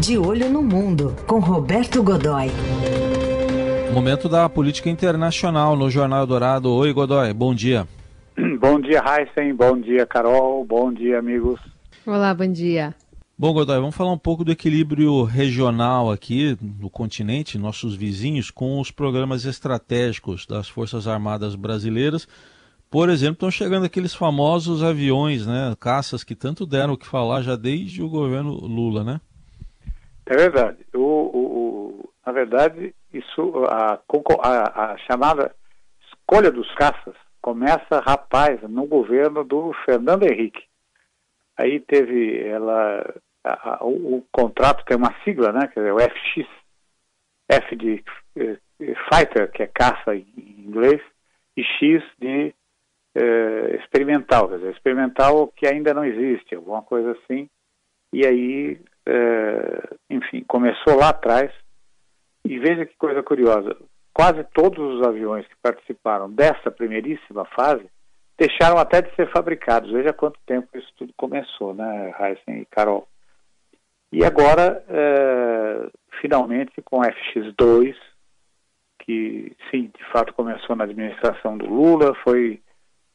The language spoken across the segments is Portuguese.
De Olho no Mundo, com Roberto Godoy. Momento da política internacional no Jornal Dourado. Oi, Godoy, bom dia. Bom dia, Heisen. Bom dia, Carol. Bom dia, amigos. Olá, bom dia. Bom, Godoy, vamos falar um pouco do equilíbrio regional aqui no continente, nossos vizinhos, com os programas estratégicos das Forças Armadas Brasileiras. Por exemplo, estão chegando aqueles famosos aviões, né, caças que tanto deram o que falar já desde o governo Lula, né? É verdade. O, o, o na verdade, isso, a, a, a, chamada escolha dos caças começa, rapaz, no governo do Fernando Henrique. Aí teve ela, a, o, o, contrato tem uma sigla, né? Quer dizer, o FX, F de eh, fighter, que é caça em inglês, e X de eh, experimental, quer dizer, experimental que ainda não existe, alguma coisa assim. E aí enfim, começou lá atrás. E veja que coisa curiosa: quase todos os aviões que participaram dessa primeiríssima fase deixaram até de ser fabricados. Veja quanto tempo isso tudo começou, né, Heisen e Carol. E agora, é, finalmente, com o FX2, que sim, de fato começou na administração do Lula, foi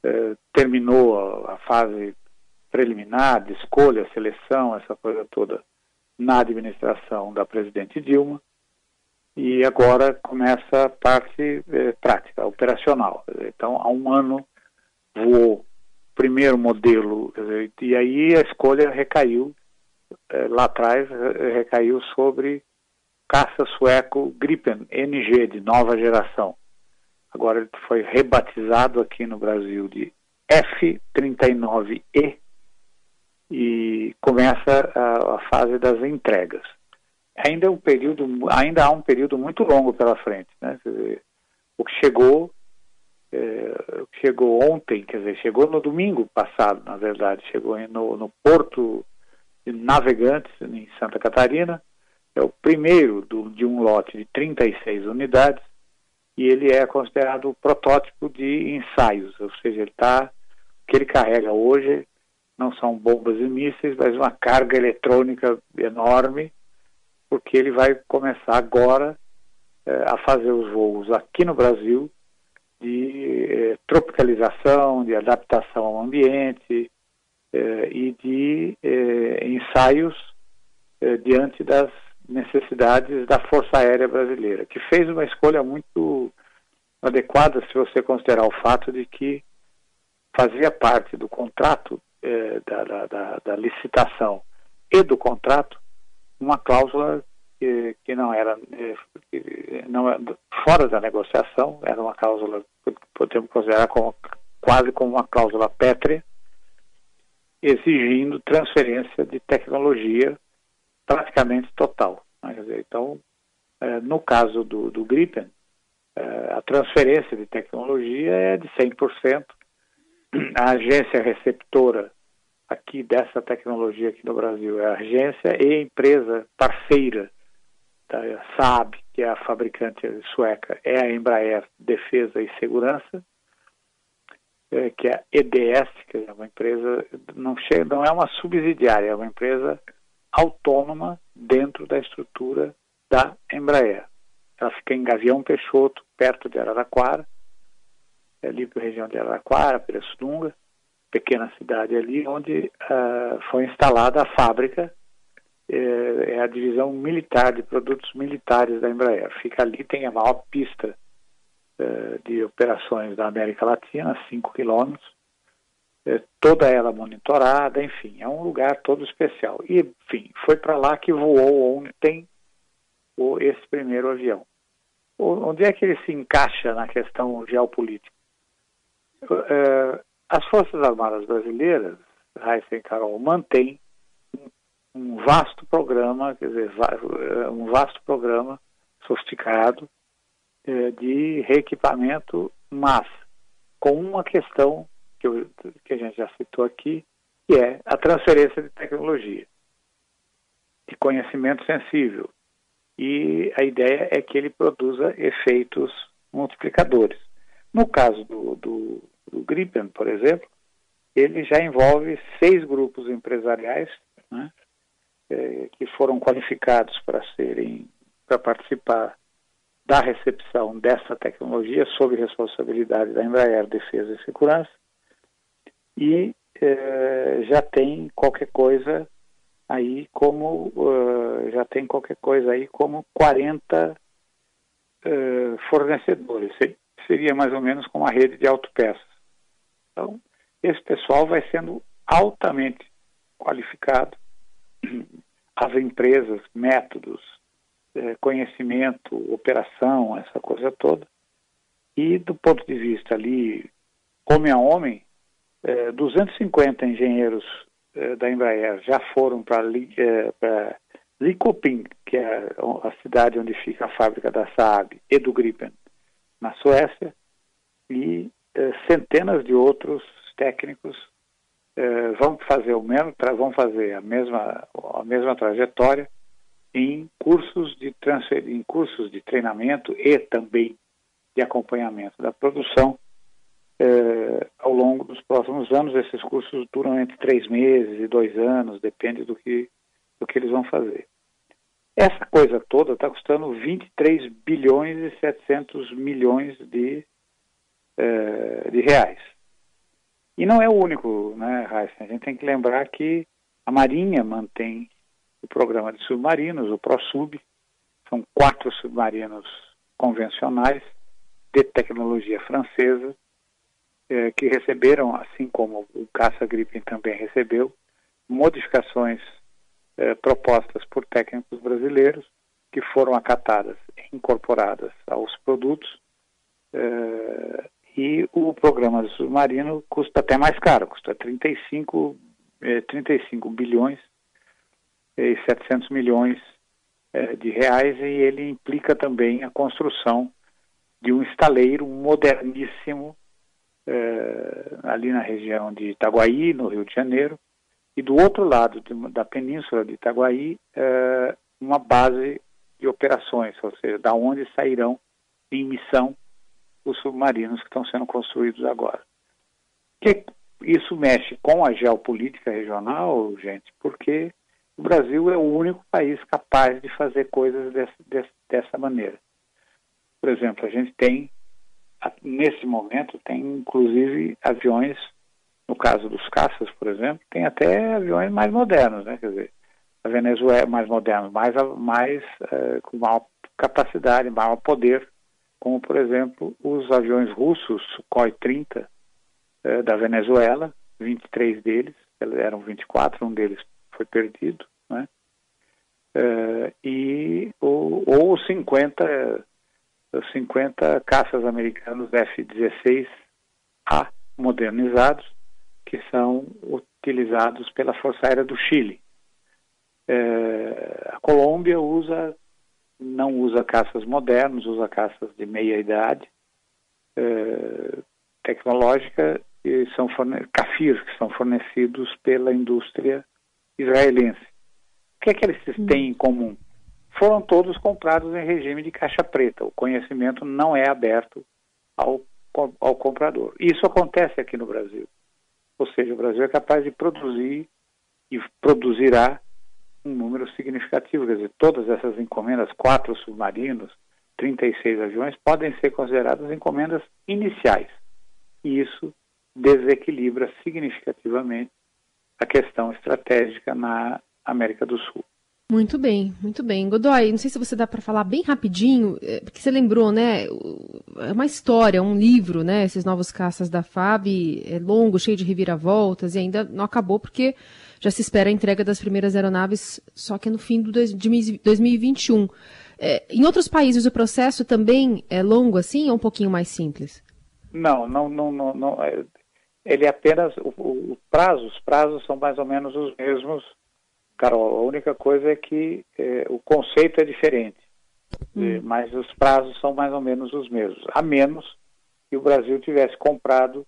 é, terminou a, a, fase preliminar de escolha, seleção, essa coisa toda na administração da presidente Dilma e agora começa a parte eh, prática, operacional. Então, há um ano voou o primeiro modelo e aí a escolha recaiu eh, lá atrás eh, recaiu sobre caça sueco Gripen NG de nova geração. Agora ele foi rebatizado aqui no Brasil de F-39E e começa a, a, fase das entregas. Ainda é um período, ainda há um período muito longo pela frente, né? Dizer, o que chegou, é, chegou ontem, quer dizer, chegou no domingo passado, na verdade, chegou no, no porto de Navegantes em Santa Catarina, é o primeiro do, de um lote de 36 unidades e ele é considerado o protótipo de ensaios, ou seja, ele está o que ele carrega hoje não são bombas e mísseis, mas uma carga eletrônica enorme, porque ele vai começar agora eh, a fazer os voos aqui no Brasil de eh, tropicalização, de adaptação ao ambiente eh, e de eh, ensaios eh, diante das necessidades da Força Aérea Brasileira, que fez uma escolha muito adequada se você considerar o fato de que fazia parte do contrato é, da, da, da, licitação e do contrato uma cláusula que, que não era que não fora da negociação era uma cláusula que podemos considerar como quase como uma cláusula pétrea exigindo transferência de tecnologia praticamente total. Né? então, é, no caso do, do Gripen, é, a transferência de tecnologia é de 100%. A agência receptora aqui dessa tecnologia aqui no Brasil. É a agência e a empresa parceira da Saab, que é a fabricante sueca, é a Embraer Defesa e Segurança, é, que é a EDS, que é uma empresa, não, chega, não é uma subsidiária, é uma empresa autônoma dentro da estrutura da Embraer. Ela fica em Gavião Peixoto, perto de Araraquara, é ali para a região de Araraquara, Pirassununga, pequena cidade ali, onde uh, foi instalada a fábrica, é, é, a divisão militar de produtos militares da Embraer. Fica ali, tem a maior pista uh, de operações da América Latina, 5 quilômetros, é, toda ela monitorada, enfim, é um lugar todo especial. E, enfim, foi para lá que voou ontem o, esse primeiro avião. O, onde é que ele se encaixa na questão geopolítica? Uh, as Forças Armadas Brasileiras, Raíssa Carol, mantêm um vasto programa, quer dizer, um vasto programa sofisticado eh, de reequipamento, mas com uma questão que, eu, que a gente já citou aqui, que é a transferência de tecnologia, de conhecimento sensível. E a ideia é que ele produza efeitos multiplicadores. No caso do, do, do Gripen, por exemplo, ele já envolve seis grupos empresariais, né, é, que foram qualificados para serem para participar da recepção dessa tecnologia sob responsabilidade da Embraer Defesa e Segurança. E é, já tem qualquer coisa aí como uh, já tem qualquer coisa aí como 40 uh, fornecedores. Seria mais ou menos como a rede de autopeças então esse pessoal vai sendo altamente qualificado as empresas métodos é, conhecimento, operação, essa coisa toda. E do ponto de vista ali, homem a homem, é, 250 engenheiros é, da Embraer já foram para é, Likoping, que é a cidade onde fica a fábrica da Saab e do Gripen, na Suécia, é, centenas de outros técnicos é, vão fazer o mesmo, vão fazer a mesma a mesma trajetória em cursos de transfer, em cursos de treinamento e também de acompanhamento da produção eh, ao longo dos próximos anos. Esses cursos duram entre três meses e dois anos, depende do que, do que eles vão fazer. Essa coisa toda está custando 23 bilhões e 700 milhões de, eh, de reais. E não é o único, né, Raíssa? A gente tem que lembrar que a Marinha mantém o programa de submarinos, o ProSub. São quatro submarinos convencionais de tecnologia francesa eh, que receberam, assim como o caça Gripen também recebeu, modificações eh, propostas por técnicos brasileiros que foram acatadas incorporadas aos produtos. Eh, e o programa de submarino custa até mais caro, custa 35, 35 bilhões e 700 milhões é, de reais e ele implica também a construção de um estaleiro moderníssimo é, ali na região de Itaguaí, no Rio de Janeiro, e do outro lado de, da península de Itaguaí, é, uma base de operações, ou seja, da onde sairão em missão os submarinos que estão sendo construídos agora. Que isso mexe com a geopolítica regional, gente, porque o Brasil é o único país capaz de fazer coisas desse, dessa maneira. Por exemplo, a gente tem, nesse momento, tem inclusive aviões, no caso dos caças, por exemplo, tem até aviões mais modernos, né? Quer dizer, a Venezuela é mais moderno, mais, mais uh, com maior capacidade, maior poder, como, por exemplo, os aviões russos Sukhoi 30 uh, eh, da Venezuela, 23 deles, eram 24, um deles foi perdido, né? Uh, e ou, ou 50, 50 caças americanos F-16A modernizados que são utilizados pela Força Aérea do Chile. Uh, a Colômbia usa não usa caças modernos, usa caças de meia idade uh, tecnológica e são CAFIR, que são fornecidos pela indústria israelense. O que é que eles têm em comum? Foram todos comprados em regime de caixa preta. O conhecimento não é aberto ao, ao comprador. Isso acontece aqui no Brasil. Ou seja, o Brasil é capaz de produzir e produzirá um número significativo. Quer dizer, todas essas encomendas, quatro submarinos, 36 aviões, podem ser consideradas encomendas iniciais. E isso desequilibra significativamente a questão estratégica na América do Sul. Muito bem, muito bem. Godoy, não sei se você dá para falar bem rapidinho, é, porque você lembrou, né? É uma história, um livro, né? Esses novos caças da FAB, é longo, cheio de reviravoltas, e ainda não acabou porque já se espera a entrega das primeiras aeronaves, só que é no fim do dois, de 2021. É, em outros países o processo também é longo assim ou um pouquinho mais simples? Não, não, não, não, não é, ele é apenas o, o prazo, os prazos são mais ou menos os mesmos, Carol. A única coisa é que é, o conceito é diferente, hum. mas os prazos são mais ou menos os mesmos, a menos que o Brasil tivesse comprado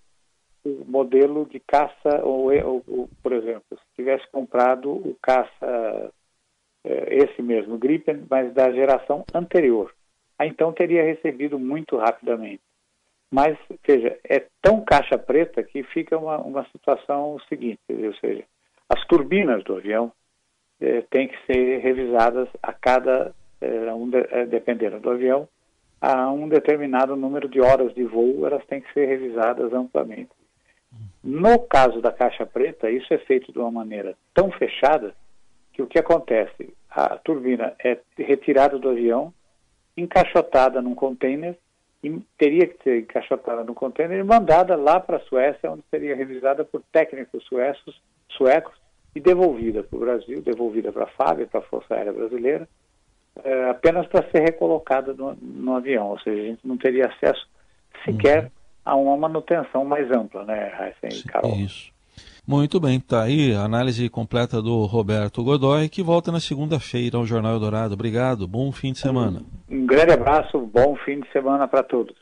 o modelo de caça, ou, ou, ou por exemplo, se tivesse comprado o caça, é, esse mesmo Gripen, mas da geração anterior. Aí então teria recebido muito rapidamente. Mas, veja, é tão caixa preta que fica uma, uma situação seguinte, ou seja, as turbinas do avião eh, têm que ser revisadas a cada, eh, um de, eh, dependendo do avião, a um determinado número de horas de voo, elas têm que ser revisadas amplamente. No caso da caixa preta, isso é feito de uma maneira tão fechada que o que acontece? A turbina é retirada do avião, encaixotada num container, e teria que ser encaixotada no container e mandada lá para a Suécia, onde seria revisada por técnicos suecos, suecos e devolvida para o Brasil, devolvida para a FAB, para a Força Aérea Brasileira, é, apenas para ser recolocada no, no, avião, ou seja, a gente não teria acesso sequer uhum. a uma manutenção mais ampla, né, Heisen e Carol? Isso. Muito bem, tá aí a análise completa do Roberto Godoy, que volta na segunda-feira ao Jornal Eldorado. Obrigado, bom fim de semana. Um, um grande abraço, bom fim de semana para todos.